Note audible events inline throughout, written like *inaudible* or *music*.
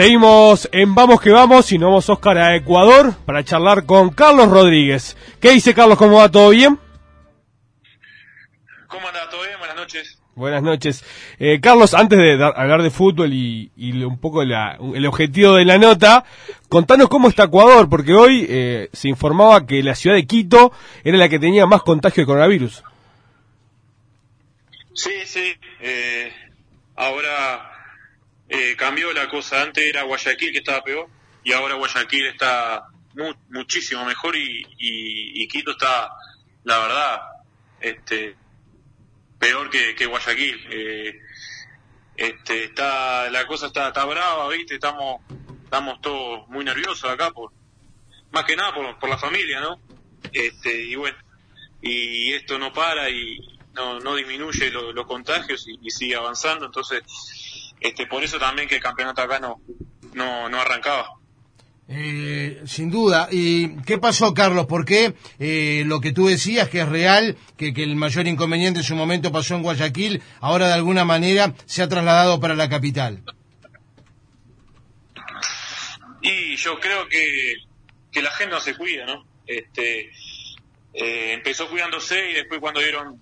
Seguimos en Vamos que Vamos y nos vamos Oscar a Ecuador para charlar con Carlos Rodríguez. ¿Qué dice Carlos? ¿Cómo va? ¿Todo bien? ¿Cómo anda? ¿Todo bien? Buenas noches. Buenas noches. Eh, Carlos, antes de hablar de fútbol y, un poco el objetivo de la nota, contanos cómo está Ecuador, porque hoy eh, se informaba que la ciudad de Quito era la que tenía más contagio de coronavirus. Sí, sí. Eh, ahora eh, cambió la cosa. Antes era Guayaquil que estaba peor y ahora Guayaquil está muchísimo mejor y, y, Quito está, la verdad, este, peor que, que Guayaquil. Eh, este, está, la cosa está, está brava, viste, estamos, estamos todos muy nerviosos acá por, más que nada por, por la familia, ¿no? Este, y bueno, y esto no para y no, no disminuye los contagios y sigue avanzando, entonces este, por eso también que el campeonato acá no, no, arrancaba. Eh, sin duda. ¿Y qué pasó, Carlos? ¿Por qué eh, lo que tú decías, que es real, que, que, el mayor inconveniente en su momento pasó en Guayaquil, ahora de alguna manera se ha trasladado para la capital? Y yo creo que, que la gente no se cuida, ¿no? Este, eh, empezó cuidándose y después cuando dieron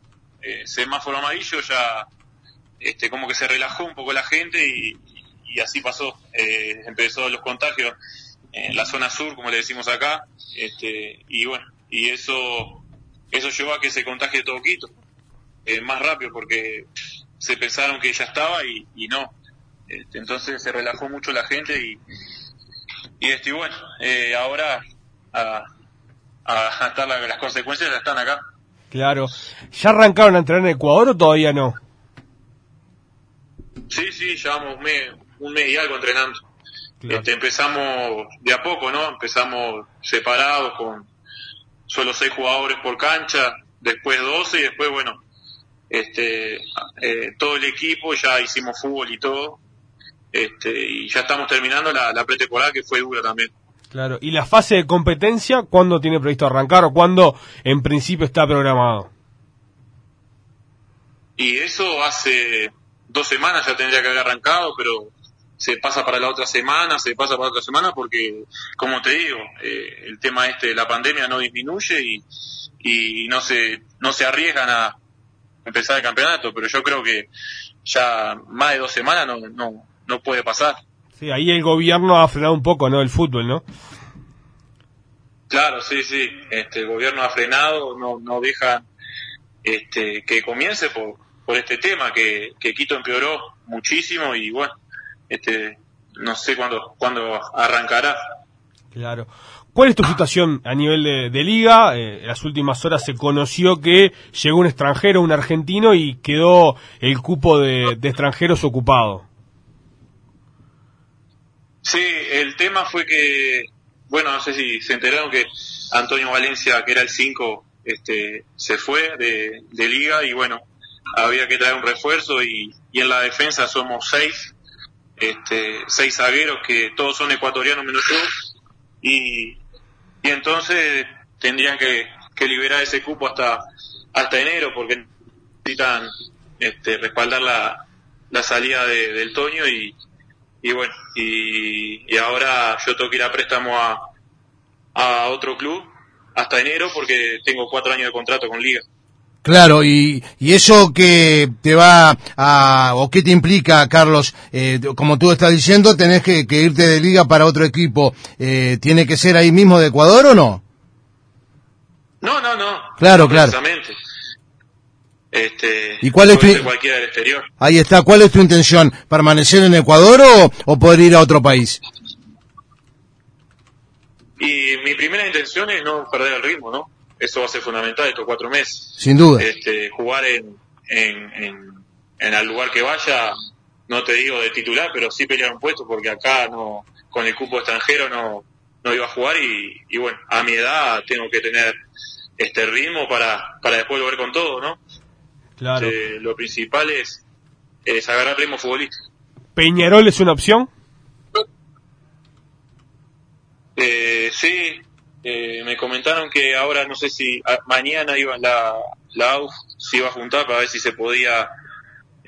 semáforo amarillo ya este, como que se relajó un poco la gente y, así pasó. Eh, empezó los contagios en la zona sur, como le decimos acá, este, y bueno, y eso, eso llevó a que se contagie todo Quito, eh, más rápido porque se pensaron que ya estaba y, no. Este, entonces se relajó mucho la gente y, y, este, bueno, eh, ahora a, a, las consecuencias ya están acá. Claro. ¿Ya arrancaron a entrenar en Ecuador o todavía no? Sí, sí, llevamos un mes, un mes y algo entrenando. Este, empezamos de a poco, ¿no? Empezamos separados con solo seis jugadores por cancha, después doce y después, bueno, este, eh, todo el equipo, ya hicimos fútbol y todo, este, y ya estamos terminando la, la pretemporada que fue dura también. Claro, ¿y la fase de competencia cuándo tiene previsto arrancar o cuándo en principio está programado? Y eso hace dos semanas ya tendría que haber arrancado, pero se pasa para la otra semana, se pasa para otra semana, porque, como te digo, eh, el tema este de la pandemia no disminuye y, y no se no se arriesgan a empezar el campeonato, pero yo creo que ya más de dos semanas no, no, no puede pasar. Sí, ahí el gobierno ha frenado un poco, ¿no? El fútbol, ¿no? Claro, sí, sí. Este, el gobierno ha frenado, no, no deja este, que comience por, por este tema que, que Quito empeoró muchísimo y bueno, este, no sé cuándo, cuándo arrancará. Claro. ¿Cuál es tu situación a nivel de, liga? Eh, en las últimas horas se conoció que llegó un extranjero, un argentino, y quedó el cupo de, extranjeros ocupado. Sí, el tema fue que, bueno, no sé si se enteraron que Antonio Valencia, que era el 5, este, se fue de, de liga y bueno, había que traer un refuerzo y, y en la defensa somos seis, este, seis zagueros que todos son ecuatorianos menos yo y, y entonces tendrían que, que liberar ese cupo hasta, hasta enero porque necesitan este, respaldar la, la salida de, del Toño y, y bueno, y, y ahora yo tengo que ir a préstamo a, a otro club hasta enero porque tengo cuatro años de contrato con Liga. Claro, y, y eso que te va a, o qué te implica, Carlos, eh, como tú estás diciendo, tenés que, irte de liga para otro equipo, eh, ¿tiene que ser ahí mismo de Ecuador o no? No, no, no. Claro, claro. Este, ¿Y cuál es tu, cualquiera del exterior. Ahí está, ¿cuál es tu intención? ¿Permanecer en Ecuador o, o poder ir a otro país? Y mi primera intención es no perder el ritmo, ¿no? Eso va a ser fundamental estos cuatro meses. Sin duda. Este, jugar en, en, en, el lugar que vaya, no te digo de titular, pero sí pelear un puesto, porque acá no, con el cupo extranjero no, no iba a jugar y, y bueno, a mi edad tengo que tener este ritmo para, para después volver con todo, ¿no? Claro. Este, lo principal es, es agarrar ritmo futbolista. ¿Peñarol es una opción? Eh, sí, eh, me comentaron que ahora no sé si mañana iba la, la AUF se iba a juntar para ver si se podía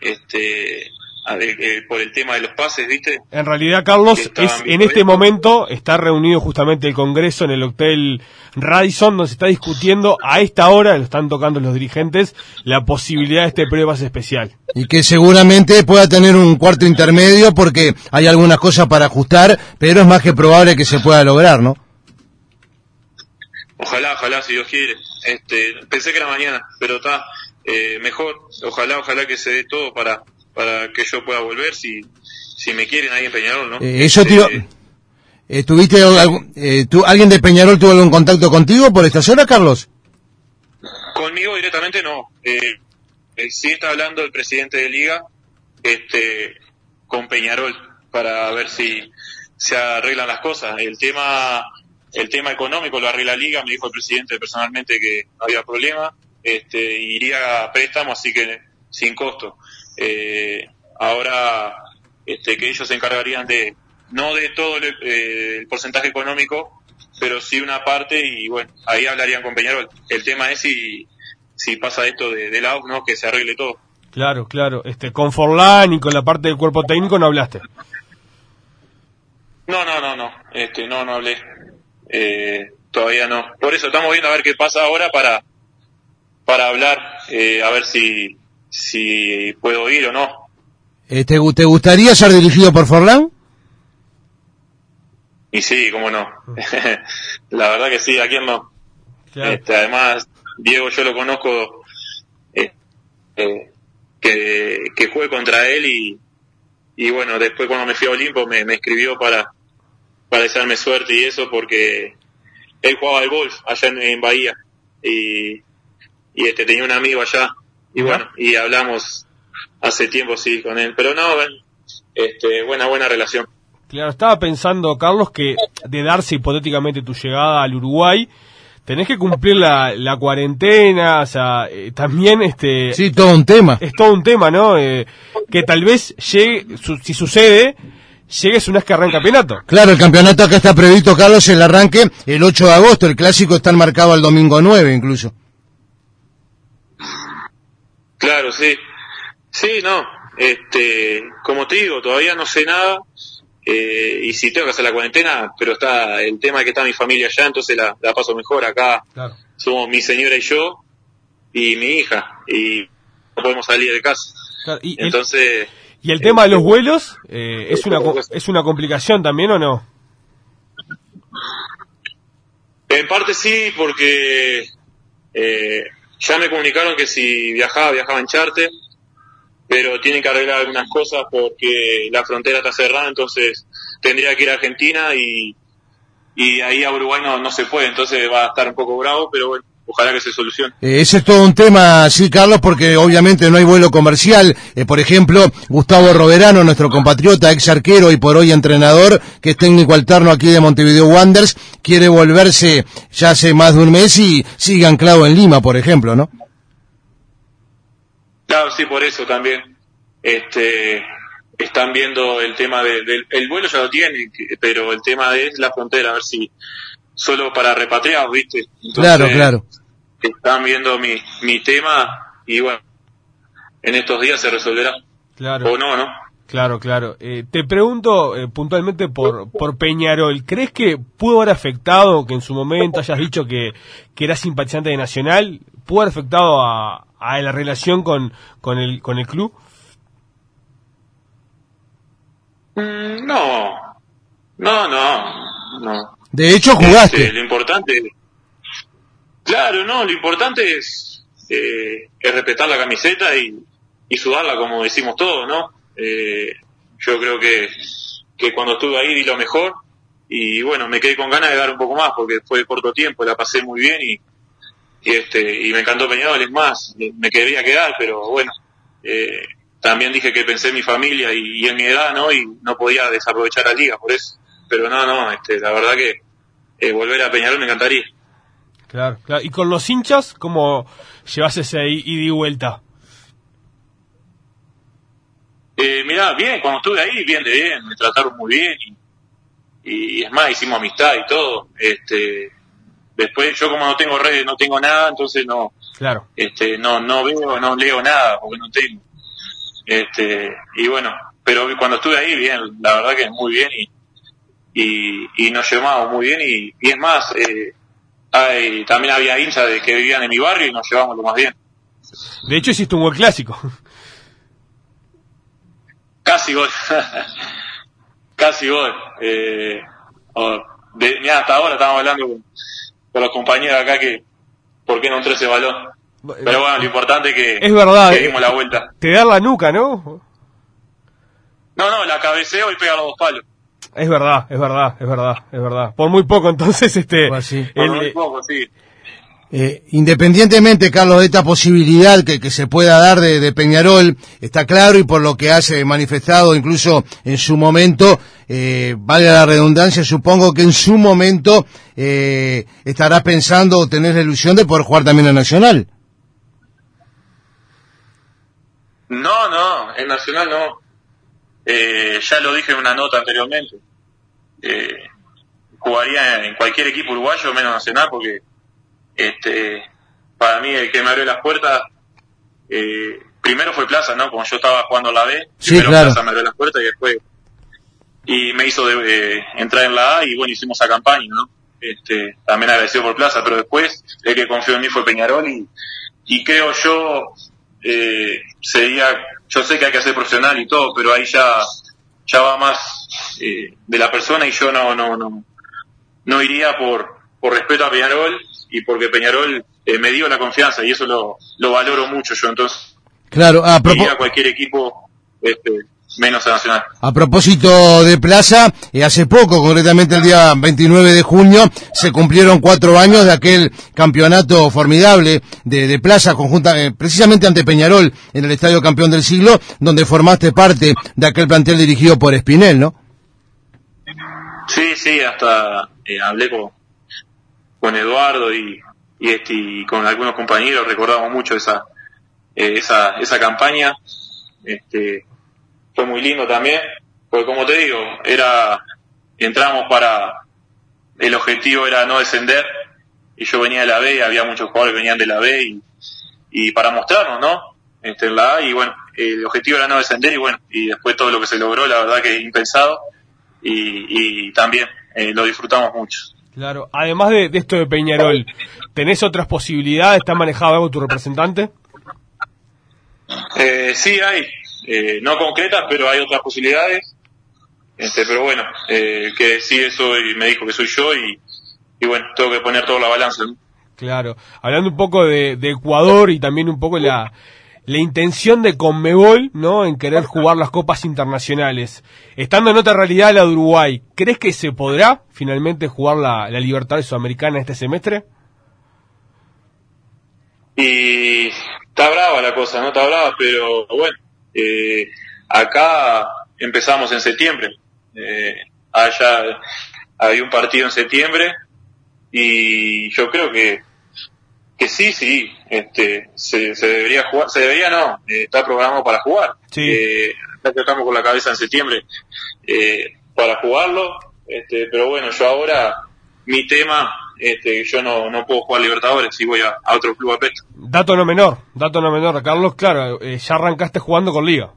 este eh, por el tema de los pases, ¿viste? En realidad, Carlos, es, en este momento está reunido justamente el Congreso en el Hotel Radisson, donde se está discutiendo a esta hora, lo están tocando los dirigentes, la posibilidad de este pruebas especial. Y que seguramente pueda tener un cuarto intermedio porque hay algunas cosas para ajustar, pero es más que probable que se pueda lograr, ¿no? Ojalá, ojalá, si Dios quiere. Este, pensé que era mañana, pero está eh, mejor. Ojalá, ojalá que se dé todo para, para que yo pueda volver si, si me quieren ahí en Peñarol, ¿no? Eh, eso, tío. Eh, eh, ¿Tuviste eh, tú, alguien de Peñarol tuvo algún contacto contigo por esta zona, Carlos? Conmigo directamente no. Eh, sí está hablando el presidente de Liga este, con Peñarol para ver si se arreglan las cosas. El tema el tema económico lo arregla Liga, me dijo el presidente personalmente que no había problema, este, iría a préstamo, así que sin costo. Eh, ahora este, que ellos se encargarían de, no de todo el, eh, porcentaje económico, pero sí una parte y bueno, ahí hablarían con Peñarol. El tema es si, si pasa esto de, de la ¿no? Que se arregle todo. Claro, claro. Este, con Forlán y con la parte del cuerpo técnico no hablaste. No, no, no, no. Este, no, no hablé. Eh, todavía no. Por eso estamos viendo a ver qué pasa ahora para, para hablar, eh, a ver si, si puedo ir o no. Eh, ¿te, gustaría ser dirigido por Forlán? Y sí, cómo no. *laughs* la verdad que sí, ¿a quién no? Este, además, Diego yo lo conozco eh, eh, que, que jugué contra él y, y bueno, después cuando me fui a Olimpo me, me escribió para, para desearme suerte y eso porque él jugaba al golf allá en, Bahía y, y este tenía un amigo allá y bueno, y hablamos hace tiempo sí con él, pero no, este, buena, buena relación. Claro, estaba pensando, Carlos, que de darse hipotéticamente tu llegada al Uruguay, tenés que cumplir la, la cuarentena, o sea, eh, también este... Sí, todo un tema. Es todo un tema, ¿no? Eh, que tal vez llegue, si sucede, llegues una vez que arranca el campeonato. Claro, el campeonato acá está previsto, Carlos, el arranque el 8 de agosto, el clásico está marcado al domingo 9 incluso. Claro, sí. Sí, no. Este, como te digo, todavía no sé nada. Eh, y si tengo que hacer la cuarentena, pero está el tema de que está mi familia allá, entonces la, paso mejor acá. Somos mi señora y yo y mi hija y no podemos salir de casa. y entonces. ¿Y el tema de los vuelos eh, es una es una complicación también o no? En parte sí, porque eh, ya me comunicaron que si viajaba, viajaba en charter, pero tienen que arreglar algunas cosas porque la frontera está cerrada, entonces tendría que ir a Argentina y, y ahí a Uruguay no, no se puede, entonces va a estar un poco bravo, pero bueno, ojalá que se solucione. Eh, ese es todo un tema, sí, Carlos, porque obviamente no hay vuelo comercial. Eh, por ejemplo, Gustavo Roverano, nuestro compatriota, ex arquero y por hoy entrenador, que es técnico alterno aquí de Montevideo Wanderers, quiere volverse ya hace más de un mes y sigue anclado en Lima, por ejemplo, ¿no? Claro, sí, por eso también. Este, están viendo el tema del el vuelo ya lo tienen, pero el tema es la frontera, a ver si solo para repatriados, ¿viste? claro, claro están viendo mi, mi tema y bueno, en estos días se resolverá. Claro. O no, ¿no? Claro, claro. Eh, te pregunto eh, puntualmente por, por Peñarol. ¿Crees que pudo haber afectado que en su momento hayas dicho que, que eras simpatizante de Nacional? ¿Pudo haber afectado a, a la relación con, con, el, con el club? Mm, no. No, no. No. De hecho, jugaste. Este, lo importante Claro, no, lo importante es, eh, es respetar la camiseta y, y sudarla como decimos todos, ¿no? Eh, yo creo que, que cuando estuve ahí di lo mejor y bueno, me quedé con ganas de dar un poco más porque fue de corto tiempo, la pasé muy bien y, este y me encantó Peñarol, es más, me quería quedar, pero bueno, eh, también dije que pensé en mi familia y, en mi edad, ¿no? Y no podía desaprovechar la liga, por eso. Pero no, no, este, la verdad que eh, volver a Peñarol me encantaría. Claro, claro. ¿Y con los hinchas cómo llevas ese ida y vuelta? Eh, mirá, bien, cuando estuve ahí, bien de bien, me trataron muy bien y, es más, hicimos amistad y todo. Este, después yo como no tengo redes, no tengo nada, entonces no, claro. este, no, no veo, no leo nada porque no tengo. Este, y bueno, pero cuando estuve ahí, bien, la verdad que muy bien y, y, y nos llevamos muy bien y, y es más, eh, hay, también había hinchas de que vivían en mi barrio y nos llevamos lo más bien. De hecho, hiciste un gol clásico. Casi gol. *laughs* Casi gol. Eh, de, hasta ahora estamos hablando con, con, los compañeros acá que por qué no entró ese balón. Pero bueno, lo importante es que, es verdad, que dimos la vuelta. Te da la nuca, ¿no? No, no, la cabeceo y pega los dos palos. Es verdad, es verdad, es verdad, es verdad. Por muy poco, entonces, este. Pues sí. Por el, muy poco, sí. Eh, independientemente, Carlos, de esta posibilidad que, que se pueda dar de, de, Peñarol, está claro y por lo que has manifestado incluso en su momento, eh, vale la redundancia, supongo que en su momento eh, estarás pensando o tenés la ilusión de poder jugar también en Nacional. No, no, en Nacional no. Eh, ya lo dije en una nota anteriormente. Eh, jugaría en cualquier equipo uruguayo menos Nacional porque este para mí el que me abrió las puertas eh, primero fue Plaza, ¿no? Como yo estaba jugando la B, sí, primero claro. Plaza me abrió las puertas y después y me hizo de, eh, entrar en la A y bueno, hicimos esa campaña, ¿no? Este, también agradecido por Plaza, pero después el que confió en mí fue Peñarol y, y creo yo eh, sería, yo sé que hay que ser profesional y todo, pero ahí ya, ya va más eh, de la persona y yo no, no, no, no iría por, por respeto a Peñarol y porque Peñarol eh, me dio la confianza y eso lo, lo valoro mucho yo entonces. Claro, a, a cualquier equipo, este, menos a Nacional. A propósito de Plaza, eh, hace poco, concretamente el día 29 de junio, se cumplieron cuatro años de aquel campeonato formidable de, de Plaza, conjunta, eh, precisamente ante Peñarol, en el Estadio Campeón del Siglo, donde formaste parte de aquel plantel dirigido por Espinel, ¿no? Sí, sí, hasta eh, hablé con, con Eduardo y, y, este, y con algunos compañeros, recordamos mucho esa, esa, esa campaña. Este, fue muy lindo también, porque como te digo, era, entramos para, el objetivo era no descender, y yo venía de la B, había muchos jugadores que venían de la B, y, y para mostrarnos, ¿no? Este, en la A, y bueno, el objetivo era no descender, y bueno, y después todo lo que se logró, la verdad que impensado, y, y también eh, lo disfrutamos mucho. Claro, además de, de, esto de Peñarol, ¿tenés otras posibilidades? ¿Está manejado algo tu representante? Eh, sí, hay, eh, no concretas, pero hay otras posibilidades. Este, pero bueno, eh, que decide soy, me dijo que soy yo y, y bueno, tengo que poner toda la balanza. ¿no? Claro, hablando un poco de, de, Ecuador y también un poco la, la intención de Conmebol, ¿no? En querer jugar las copas internacionales. Estando en otra realidad la de Uruguay, ¿crees que se podrá finalmente jugar la, la Libertad Sudamericana este semestre? Y está brava la cosa, ¿no? Está brava, pero bueno, eh, acá empezamos en septiembre. Eh, allá hay un partido en septiembre y yo creo que que sí, sí, este, se, se debería jugar, se debería no, eh, está programado para jugar. Sí. Eh, estamos con la cabeza en septiembre eh, para jugarlo, este, pero bueno, yo ahora mi tema, este, yo no, no puedo jugar Libertadores si voy a, a otro club a pecho. Dato no menor, dato no menor, Carlos, claro, eh, ya arrancaste jugando con Liga.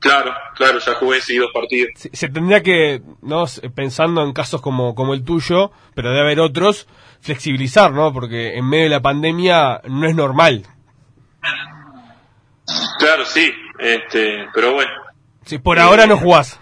Claro, claro, ya jugué sí dos partidos. Se, se, tendría que, no pensando en casos como, como el tuyo, pero debe haber otros, flexibilizar, ¿no? Porque en medio de la pandemia no es normal. Claro, sí, este, pero bueno. Sí, por ahora no jugás.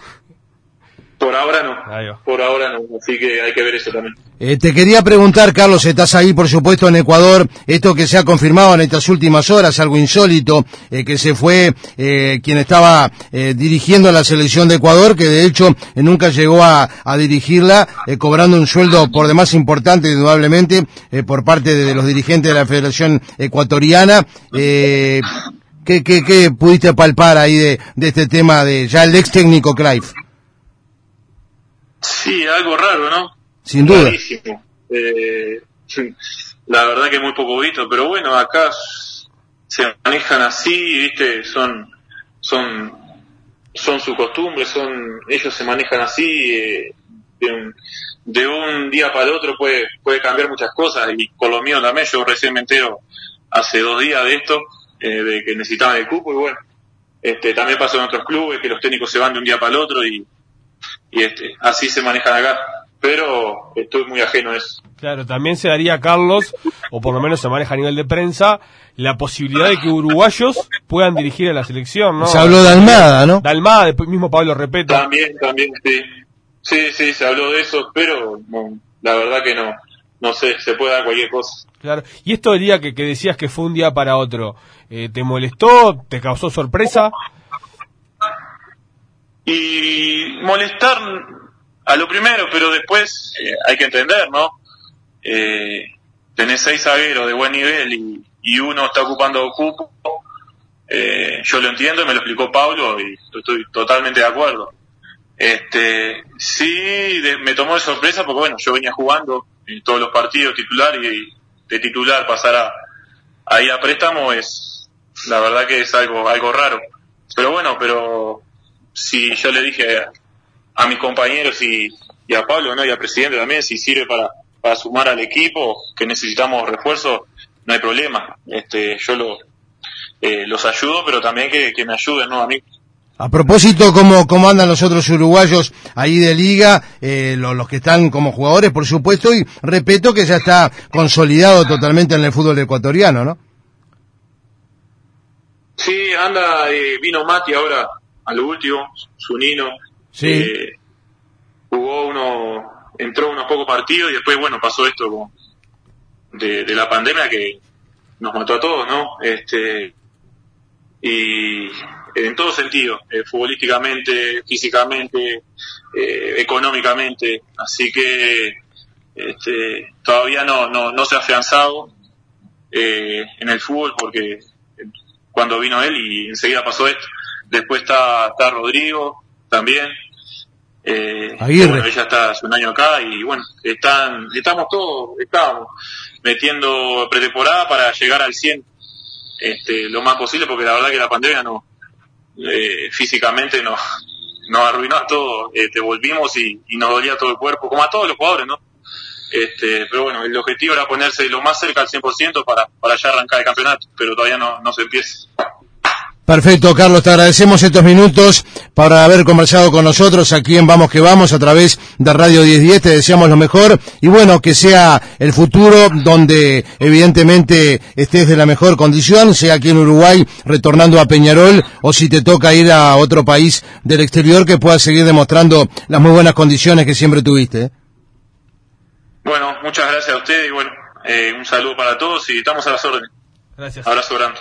Por ahora no. Por ahora no. Así que hay que ver eso también. Eh, te quería preguntar, Carlos, estás ahí, por supuesto, en Ecuador. Esto que se ha confirmado en estas últimas horas, algo insólito, eh, que se fue eh, quien estaba eh, dirigiendo a la selección de Ecuador, que de hecho eh, nunca llegó a, a dirigirla, eh, cobrando un sueldo por demás importante, indudablemente, por parte de, de, los dirigentes de la Federación Ecuatoriana. ¿qué, qué, ¿Qué pudiste palpar ahí de, de este tema de ya el ex técnico Clive? Sí, algo raro, ¿no? Sin duda. Eh, la verdad que muy poco visto, pero bueno, acá se manejan así, viste, son, son, son su costumbre, son, ellos se manejan así, eh, de, un, de un día para el otro puede, puede cambiar muchas cosas, y con lo mío también, yo recién me entero hace dos días de esto, eh, de que necesitaban el cupo, y bueno, Este, también pasó en otros clubes que los técnicos se van de un día para el otro y, y este, así se manejan acá. Pero estoy muy ajeno a eso. Claro, también se daría, Carlos, o por lo menos se maneja a nivel de prensa, la posibilidad de que uruguayos puedan dirigir a la selección, ¿no? Se habló de Almada, ¿no? De Almada, después mismo Pablo Repeto. También, también, sí. Sí, sí, se habló de eso, pero la verdad que no. No sé, se puede dar cualquier cosa. Claro. Y esto del día que, que decías que fue un día para otro, eh, ¿te molestó? ¿Te causó sorpresa? Y molestar a lo primero, pero después eh, hay que entender, ¿no? Eh, tenés seis zagueros de buen nivel y, y uno está ocupando cupo. Eh, yo lo entiendo, me lo explicó Pablo y estoy totalmente de acuerdo. Este, sí, de- me tomó de sorpresa porque bueno, yo venía jugando en todos los partidos titular y de titular pasar a, ahí a préstamo es, la verdad que es algo, algo raro. Pero bueno, pero si yo le dije a, a mis compañeros y, y a Pablo, ¿no? Y al presidente también, si sirve para, para sumar al equipo, que necesitamos refuerzo, no hay problema. Este, yo lo, eh, los ayudo, pero también que, que me ayuden, ¿no? A mí. A propósito, ¿cómo, cómo andan los otros uruguayos ahí de liga? Eh, lo- los, que están como jugadores, por supuesto, y repito que ya está consolidado totalmente en el fútbol ecuatoriano, ¿no? Sí, anda, eh, vino Mati ahora a lo último, su Nino. Sí. Eh, jugó uno, entró unos pocos partidos y después, bueno, pasó esto como de, de la pandemia que nos mató a todos, ¿no? Este, y en todo sentido, eh, futbolísticamente, físicamente, eh, económicamente, así que este, todavía no, no, no se ha afianzado eh, en el fútbol porque cuando vino él y enseguida pasó esto. Después está, está Rodrigo también. Eh, Aguirre. bueno, ella está hace un año acá y bueno, están, estamos todos, estamos metiendo pretemporada para llegar al 100 este, lo más posible porque la verdad que la pandemia no, eh, físicamente nos, nos arruinó a todos, este, volvimos y, y nos dolía todo el cuerpo, como a todos los jugadores, ¿no? Este, pero bueno, el objetivo era ponerse lo más cerca al 100% para, para ya arrancar el campeonato, pero todavía no, no se empieza. Perfecto, Carlos, te agradecemos estos minutos para haber conversado con nosotros aquí en Vamos que Vamos a través de Radio 1010. Te deseamos lo mejor y bueno, que sea el futuro donde evidentemente estés de la mejor condición, sea aquí en Uruguay retornando a Peñarol o si te toca ir a otro país del exterior que puedas seguir demostrando las muy buenas condiciones que siempre tuviste. ¿eh? Bueno, muchas gracias a ustedes y bueno, eh, un saludo para todos y estamos a las órdenes. Gracias. Abrazo grande.